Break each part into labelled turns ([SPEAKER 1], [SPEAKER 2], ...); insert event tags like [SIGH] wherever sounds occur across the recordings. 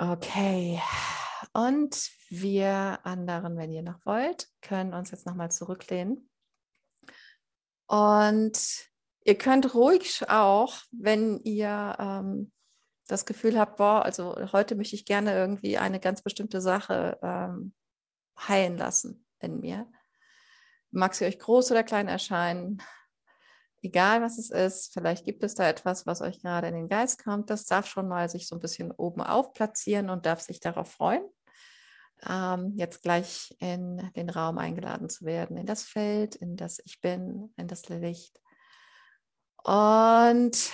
[SPEAKER 1] Okay. Und wir anderen, wenn ihr noch wollt, können uns jetzt nochmal zurücklehnen. Und ihr könnt ruhig auch, wenn ihr ähm, das Gefühl habt, boah, also heute möchte ich gerne irgendwie eine ganz bestimmte Sache ähm, heilen lassen in mir. Mag sie euch groß oder klein erscheinen, egal was es ist, vielleicht gibt es da etwas, was euch gerade in den Geist kommt, das darf schon mal sich so ein bisschen oben auf platzieren und darf sich darauf freuen, ähm, jetzt gleich in den Raum eingeladen zu werden, in das Feld, in das Ich bin, in das Licht. Und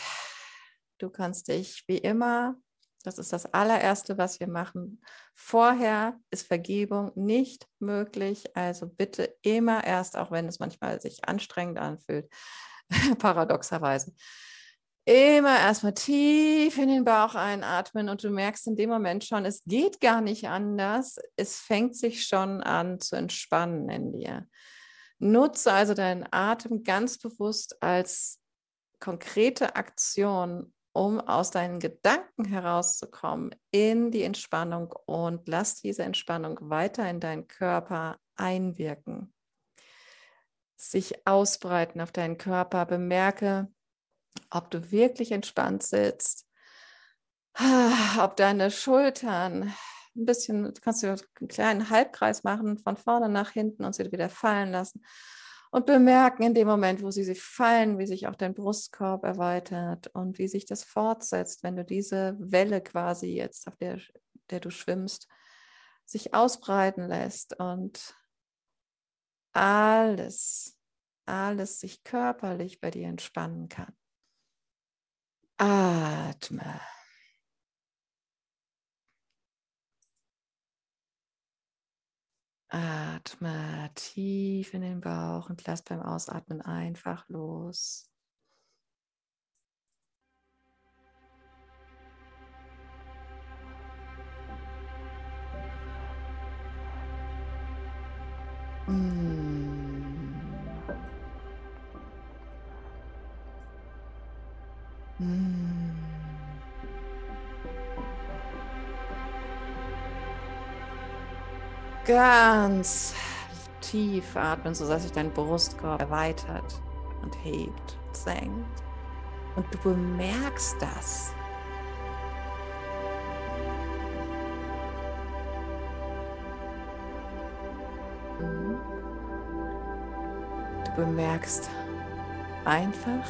[SPEAKER 1] du kannst dich wie immer, das ist das allererste, was wir machen, vorher ist Vergebung nicht möglich, also bitte immer erst, auch wenn es manchmal sich anstrengend anfühlt, [LAUGHS] paradoxerweise. Immer erstmal tief in den Bauch einatmen und du merkst in dem Moment schon, es geht gar nicht anders. Es fängt sich schon an zu entspannen in dir. Nutze also deinen Atem ganz bewusst als konkrete Aktion, um aus deinen Gedanken herauszukommen in die Entspannung und lass diese Entspannung weiter in deinen Körper einwirken sich ausbreiten auf deinen Körper. Bemerke, ob du wirklich entspannt sitzt, [SIGHS] ob deine Schultern ein bisschen, kannst du einen kleinen Halbkreis machen, von vorne nach hinten und sie wieder fallen lassen. Und bemerken in dem Moment, wo sie sich fallen, wie sich auch dein Brustkorb erweitert und wie sich das fortsetzt, wenn du diese Welle quasi jetzt, auf der, der du schwimmst, sich ausbreiten lässt und alles, alles sich körperlich bei dir entspannen kann. Atme. Atme tief in den Bauch und lass beim Ausatmen einfach los. Mm. Ganz tief atmen, sodass sich dein Brustkorb erweitert und hebt, senkt. Und du bemerkst das. bemerkst einfach,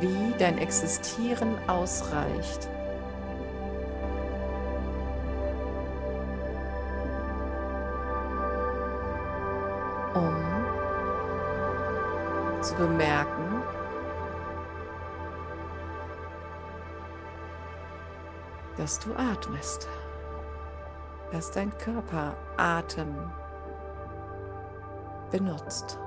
[SPEAKER 1] wie dein Existieren ausreicht. um zu bemerken, dass du atmest, dass dein Körper Atem benutzt.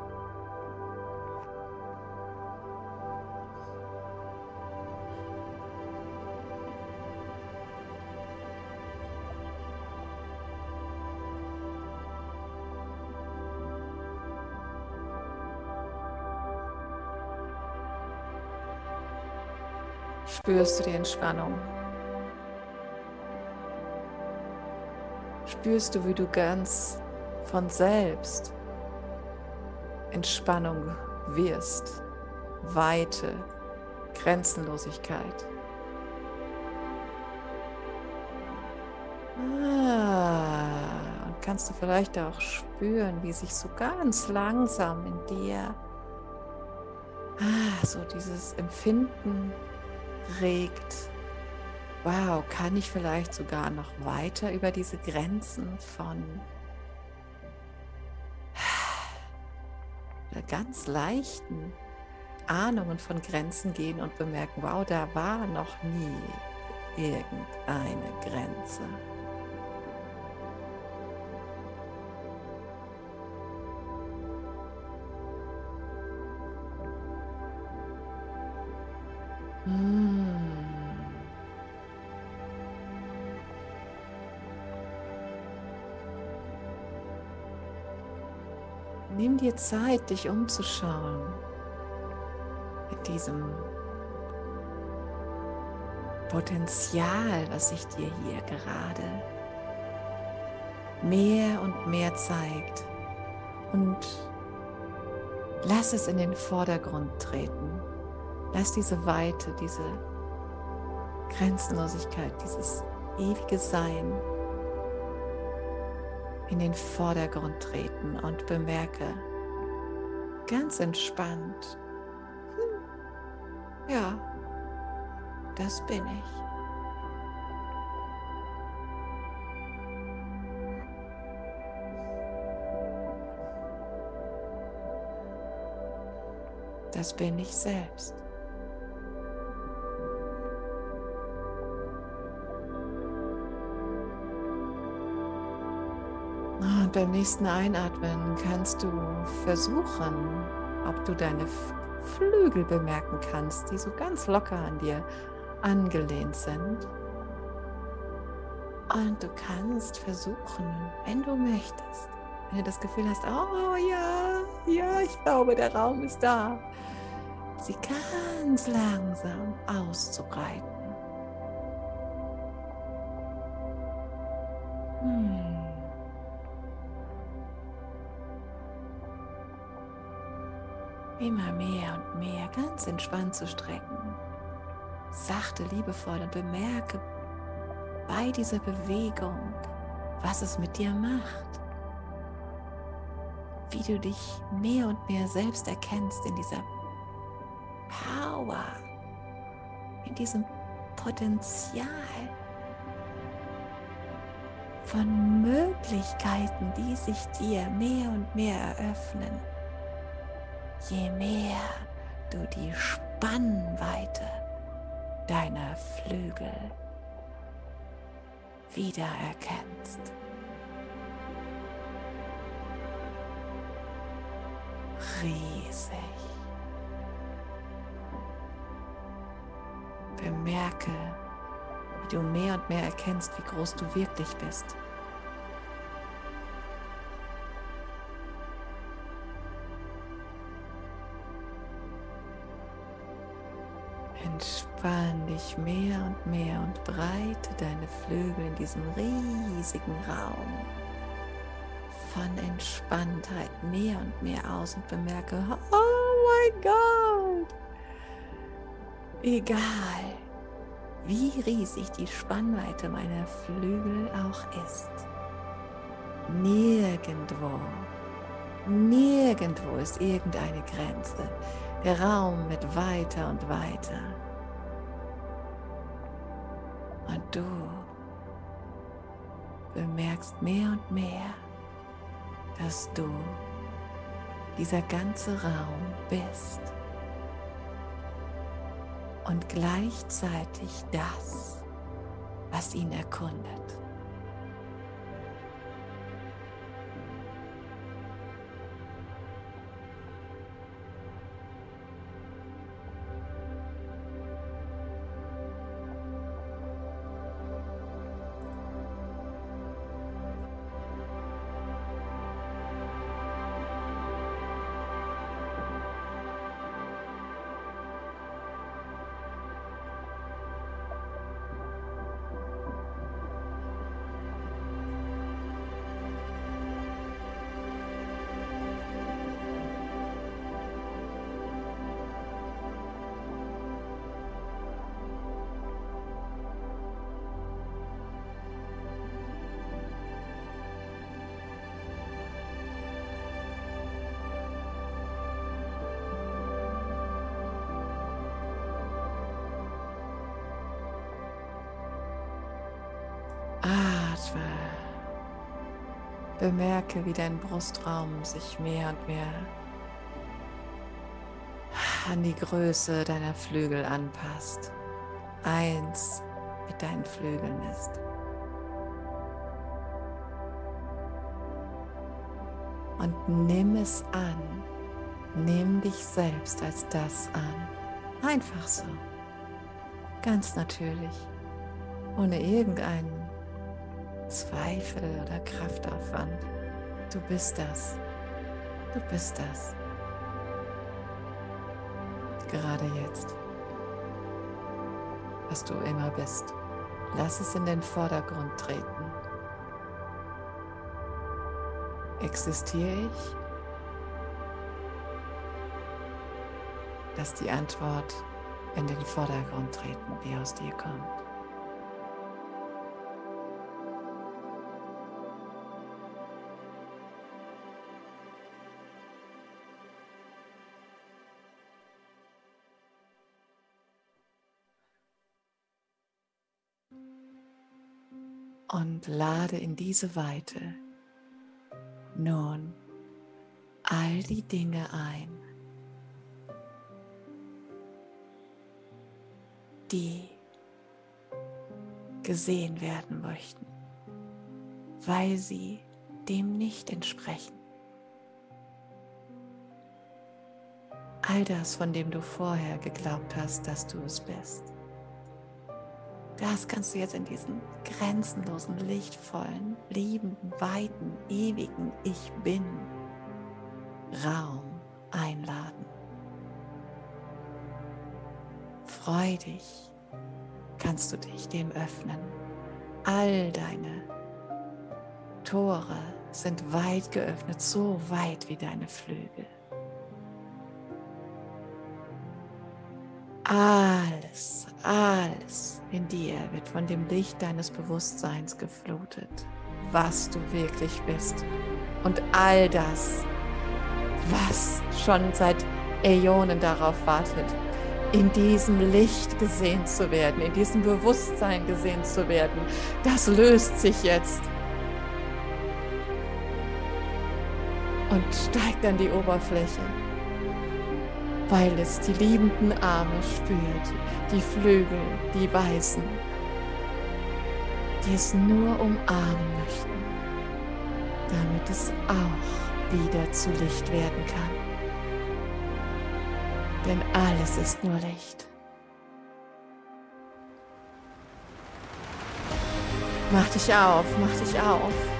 [SPEAKER 1] Spürst du die Entspannung? Spürst du, wie du ganz von selbst Entspannung wirst, Weite, Grenzenlosigkeit. Ah, und kannst du vielleicht auch spüren, wie sich so ganz langsam in dir ah, so dieses Empfinden regt. Wow, kann ich vielleicht sogar noch weiter über diese Grenzen von ganz leichten Ahnungen von Grenzen gehen und bemerken, wow, da war noch nie irgendeine Grenze. Nimm dir Zeit, dich umzuschauen in diesem Potenzial, was sich dir hier gerade mehr und mehr zeigt. Und lass es in den Vordergrund treten. Lass diese Weite, diese Grenzenlosigkeit, dieses ewige Sein in den Vordergrund treten und bemerke ganz entspannt, hm, ja, das bin ich. Das bin ich selbst. Und beim nächsten Einatmen kannst du versuchen, ob du deine Flügel bemerken kannst, die so ganz locker an dir angelehnt sind. Und du kannst versuchen, wenn du möchtest, wenn du das Gefühl hast, oh ja, ja, ich glaube, der Raum ist da, sie ganz langsam auszubreiten. Entspannt zu strecken. Sachte, liebevoll und bemerke bei dieser Bewegung, was es mit dir macht. Wie du dich mehr und mehr selbst erkennst in dieser Power, in diesem Potenzial von Möglichkeiten, die sich dir mehr und mehr eröffnen je mehr du die Spannweite deiner Flügel wiedererkennst. Riesig. Bemerke, wie du mehr und mehr erkennst, wie groß du wirklich bist. Entspann dich mehr und mehr und breite deine Flügel in diesem riesigen Raum. Von Entspanntheit mehr und mehr aus und bemerke, oh mein Gott, egal wie riesig die Spannweite meiner Flügel auch ist, nirgendwo, nirgendwo ist irgendeine Grenze. Der Raum wird weiter und weiter. Und du bemerkst mehr und mehr, dass du dieser ganze Raum bist und gleichzeitig das, was ihn erkundet. Atme. Bemerke, wie dein Brustraum sich mehr und mehr an die Größe deiner Flügel anpasst. Eins mit deinen Flügeln ist. Und nimm es an. Nimm dich selbst als das an. Einfach so. Ganz natürlich. Ohne irgendeinen Zweifel oder Kraftaufwand. Du bist das. Du bist das. Gerade jetzt. was du immer bist. Lass es in den Vordergrund treten. Existiere ich? Lass die Antwort in den Vordergrund treten, die aus dir kommt. Und lade in diese Weite nun all die Dinge ein, die gesehen werden möchten, weil sie dem nicht entsprechen. All das, von dem du vorher geglaubt hast, dass du es bist. Das kannst du jetzt in diesen grenzenlosen, lichtvollen, liebenden, weiten, ewigen Ich bin Raum einladen. Freudig kannst du dich dem öffnen. All deine Tore sind weit geöffnet, so weit wie deine Flügel. Alles, alles in dir wird von dem Licht deines Bewusstseins geflutet, was du wirklich bist. Und all das, was schon seit Äonen darauf wartet, in diesem Licht gesehen zu werden, in diesem Bewusstsein gesehen zu werden, das löst sich jetzt und steigt an die Oberfläche weil es die liebenden Arme spürt, die Flügel, die Weißen, die es nur umarmen möchten, damit es auch wieder zu Licht werden kann. Denn alles ist nur Licht. Mach dich auf, mach dich auf.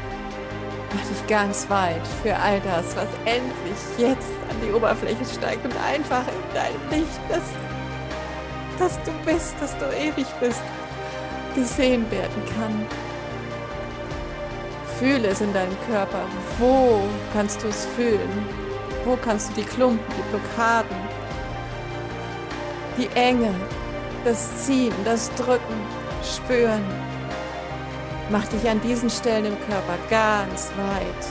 [SPEAKER 1] Mach dich ganz weit für all das, was endlich jetzt an die Oberfläche steigt und einfach in deinem Licht, dass, dass du bist, dass du ewig bist, gesehen werden kann. Fühle es in deinem Körper. Wo kannst du es fühlen? Wo kannst du die Klumpen, die Blockaden, die Enge, das Ziehen, das Drücken spüren? Mach dich an diesen Stellen im Körper ganz weit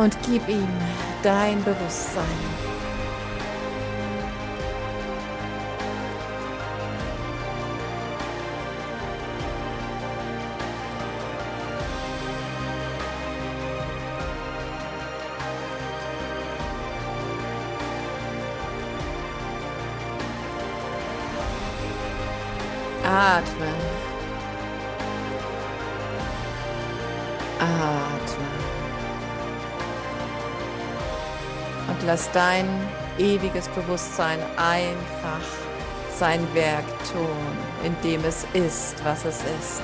[SPEAKER 1] und gib ihm dein Bewusstsein. Atme. Atme. Und lass dein ewiges Bewusstsein einfach sein Werk tun, indem es ist, was es ist.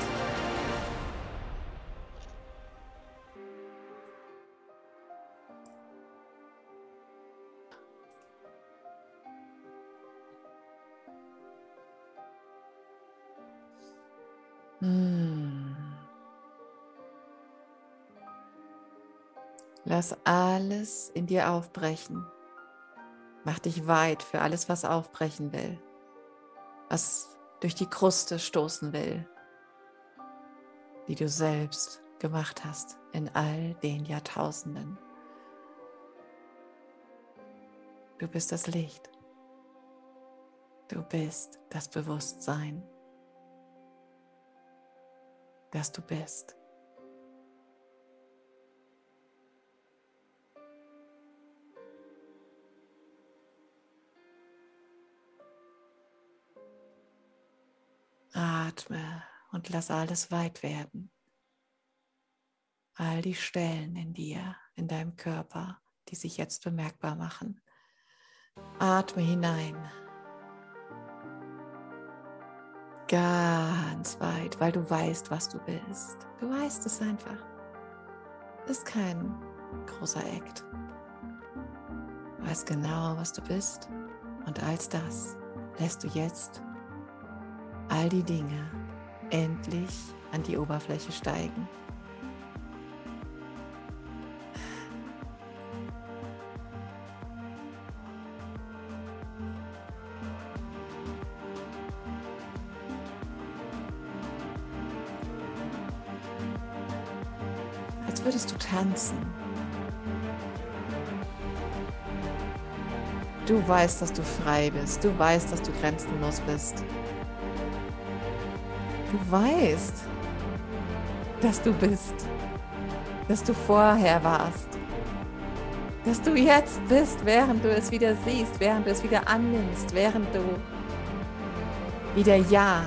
[SPEAKER 1] Lass alles in dir aufbrechen. Mach dich weit für alles, was aufbrechen will, was durch die Kruste stoßen will, die du selbst gemacht hast in all den Jahrtausenden. Du bist das Licht. Du bist das Bewusstsein, das du bist. Atme und lass alles weit werden. All die Stellen in dir, in deinem Körper, die sich jetzt bemerkbar machen. Atme hinein. Ganz weit, weil du weißt, was du bist. Du weißt es einfach. Ist kein großer Act. Du weißt genau, was du bist. Und als das lässt du jetzt all die Dinge endlich an die Oberfläche steigen. Als würdest du tanzen. Du weißt, dass du frei bist. Du weißt, dass du grenzenlos bist. Du weißt, dass du bist. Dass du vorher warst. Dass du jetzt bist, während du es wieder siehst, während du es wieder annimmst, während du wieder Ja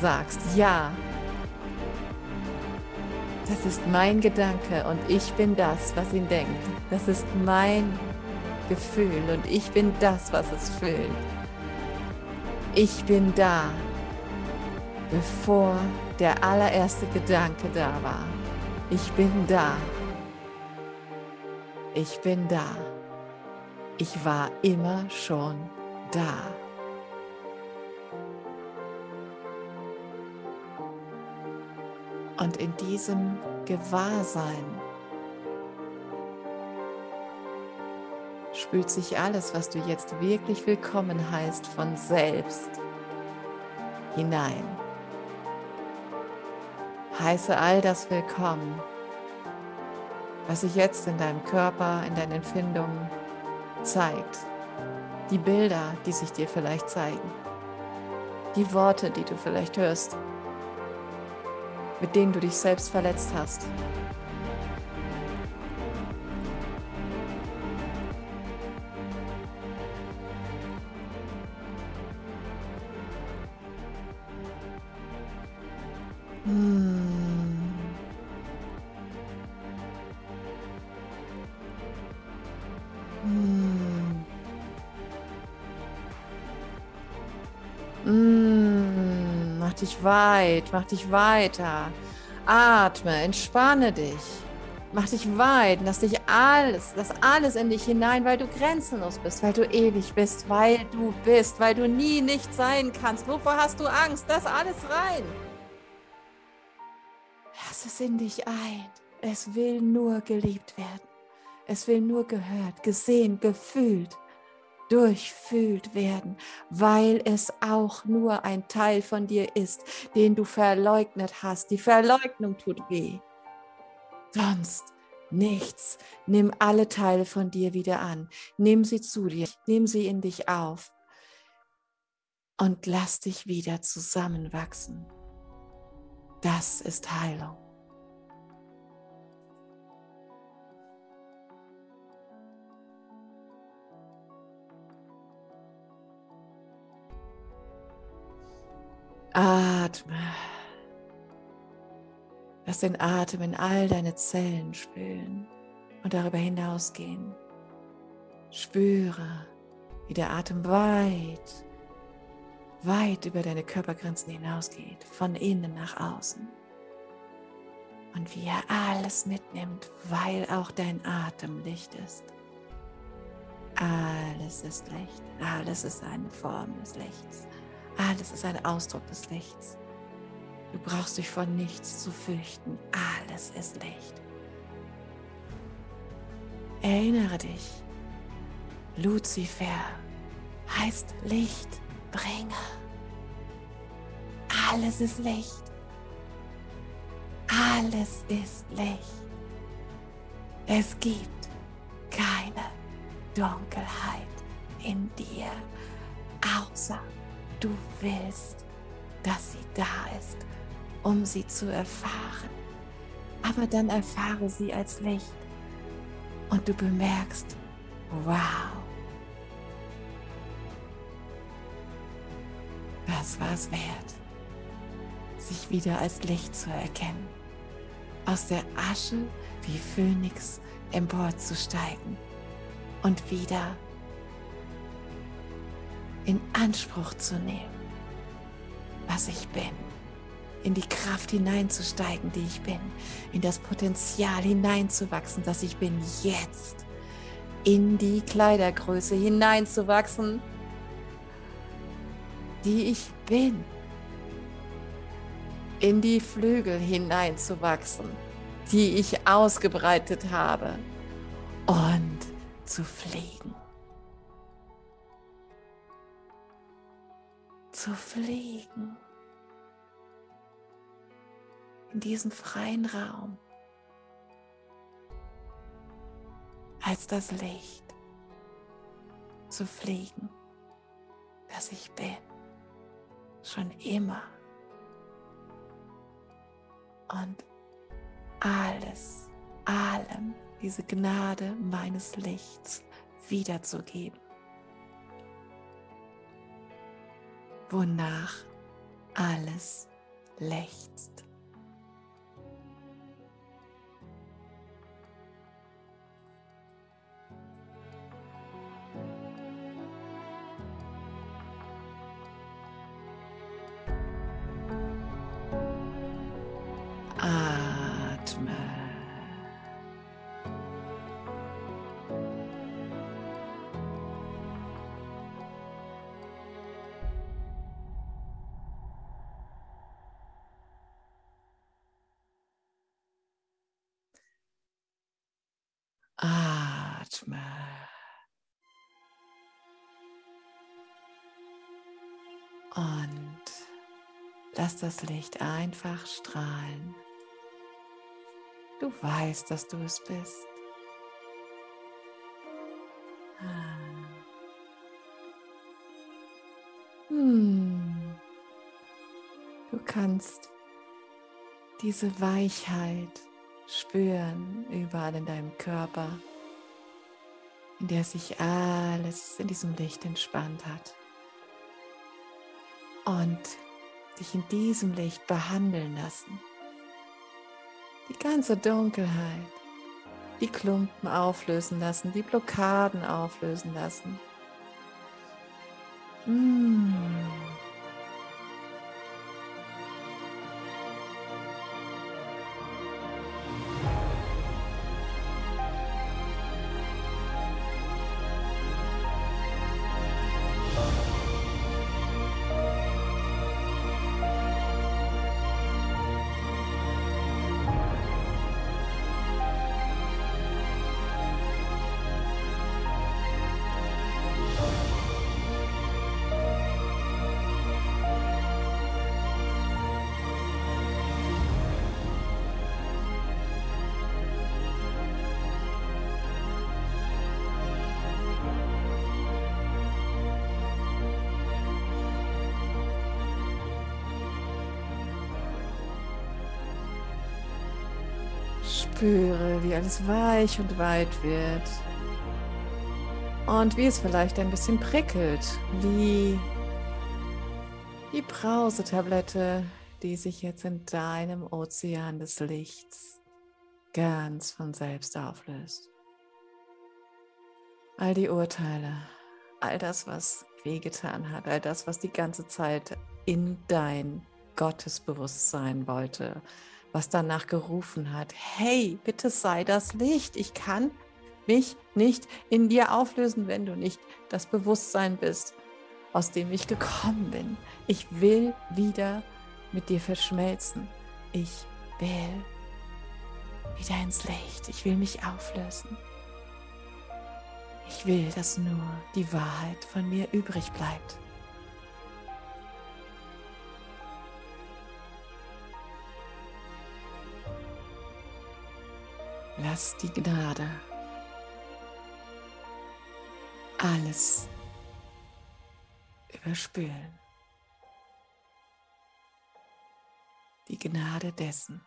[SPEAKER 1] sagst. Ja. Das ist mein Gedanke und ich bin das, was ihn denkt. Das ist mein Gefühl und ich bin das, was es fühlt. Ich bin da, bevor der allererste Gedanke da war. Ich bin da. Ich bin da. Ich war immer schon da. Und in diesem Gewahrsein spült sich alles, was du jetzt wirklich willkommen heißt, von selbst hinein. Heiße all das willkommen, was sich jetzt in deinem Körper, in deinen Empfindungen zeigt. Die Bilder, die sich dir vielleicht zeigen. Die Worte, die du vielleicht hörst, mit denen du dich selbst verletzt hast. Weit, mach dich weiter. Atme, entspanne dich. Mach dich weit, lass dich alles, lass alles in dich hinein, weil du grenzenlos bist, weil du ewig bist, weil du bist, weil du nie nicht sein kannst. Wovor hast du Angst? Lass alles rein. Lass es in dich ein. Es will nur geliebt werden. Es will nur gehört, gesehen, gefühlt durchfühlt werden, weil es auch nur ein Teil von dir ist, den du verleugnet hast. Die Verleugnung tut weh. Sonst nichts. Nimm alle Teile von dir wieder an. Nimm sie zu dir. Nimm sie in dich auf. Und lass dich wieder zusammenwachsen. Das ist Heilung. Atme. Lass den Atem in all deine Zellen spülen und darüber hinausgehen. Spüre, wie der Atem weit, weit über deine Körpergrenzen hinausgeht, von innen nach außen. Und wie er alles mitnimmt, weil auch dein Atem Licht ist. Alles ist Licht, alles ist eine Form des Lichts. Alles ist ein Ausdruck des Lichts. Du brauchst dich vor nichts zu fürchten. Alles ist Licht. Erinnere dich, Luzifer heißt Lichtbringer. Alles ist Licht. Alles ist Licht. Es gibt keine Dunkelheit in dir, außer Du willst, dass sie da ist, um sie zu erfahren. Aber dann erfahre sie als Licht. Und du bemerkst, wow, das war es wert, sich wieder als Licht zu erkennen, aus der Asche wie Phönix emporzusteigen und wieder in Anspruch zu nehmen, was ich bin, in die Kraft hineinzusteigen, die ich bin, in das Potenzial hineinzuwachsen, das ich bin, jetzt. In die Kleidergröße hineinzuwachsen, die ich bin, in die Flügel hineinzuwachsen, die ich ausgebreitet habe. Und zu fliegen. Zu fliegen. In diesem freien Raum. Als das Licht zu fliegen, das ich bin. Schon immer. Und alles, allem diese Gnade meines Lichts wiederzugeben. Wonach alles lechzt. Das Licht einfach strahlen. Du weißt, dass du es bist. Hm. Du kannst diese Weichheit spüren, überall in deinem Körper, in der sich alles in diesem Licht entspannt hat. Und dich in diesem Licht behandeln lassen. Die ganze Dunkelheit, die Klumpen auflösen lassen, die Blockaden auflösen lassen. Mmh. Spüre, wie alles weich und weit wird. Und wie es vielleicht ein bisschen prickelt, wie die Brausetablette, die sich jetzt in deinem Ozean des Lichts ganz von selbst auflöst. All die Urteile, all das, was wehgetan hat, all das, was die ganze Zeit in dein Gottesbewusstsein wollte, was danach gerufen hat, hey, bitte sei das Licht, ich kann mich nicht in dir auflösen, wenn du nicht das Bewusstsein bist, aus dem ich gekommen bin. Ich will wieder mit dir verschmelzen. Ich will wieder ins Licht. Ich will mich auflösen. Ich will, dass nur die Wahrheit von mir übrig bleibt. Lass die Gnade alles überspülen. Die Gnade dessen,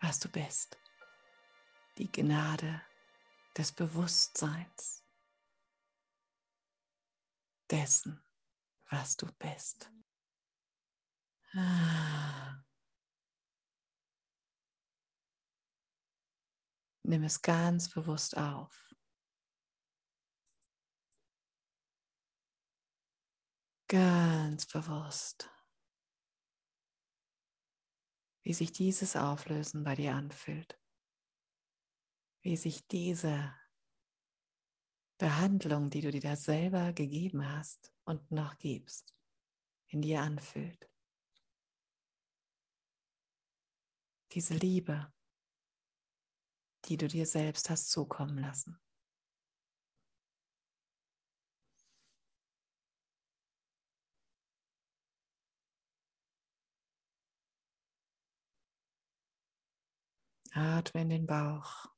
[SPEAKER 1] was du bist. Die Gnade des Bewusstseins dessen, was du bist. Ah. Nimm es ganz bewusst auf. Ganz bewusst, wie sich dieses Auflösen bei dir anfühlt, wie sich diese Behandlung, die du dir da selber gegeben hast und noch gibst, in dir anfühlt. diese Liebe, die du dir selbst hast zukommen lassen. Atme in den Bauch.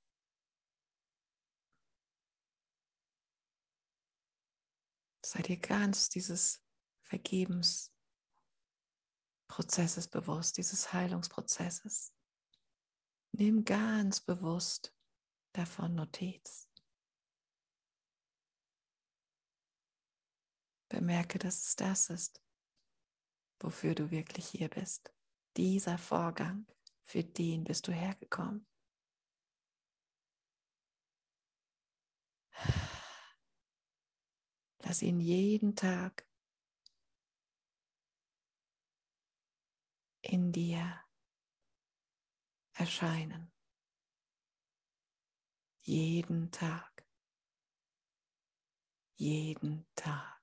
[SPEAKER 1] Sei dir ganz dieses Vergebensprozesses bewusst, dieses Heilungsprozesses. Nimm ganz bewusst davon Notiz. Bemerke, dass es das ist, wofür du wirklich hier bist. Dieser Vorgang, für den bist du hergekommen. Lass ihn jeden Tag in dir erscheinen. Jeden Tag. Jeden Tag.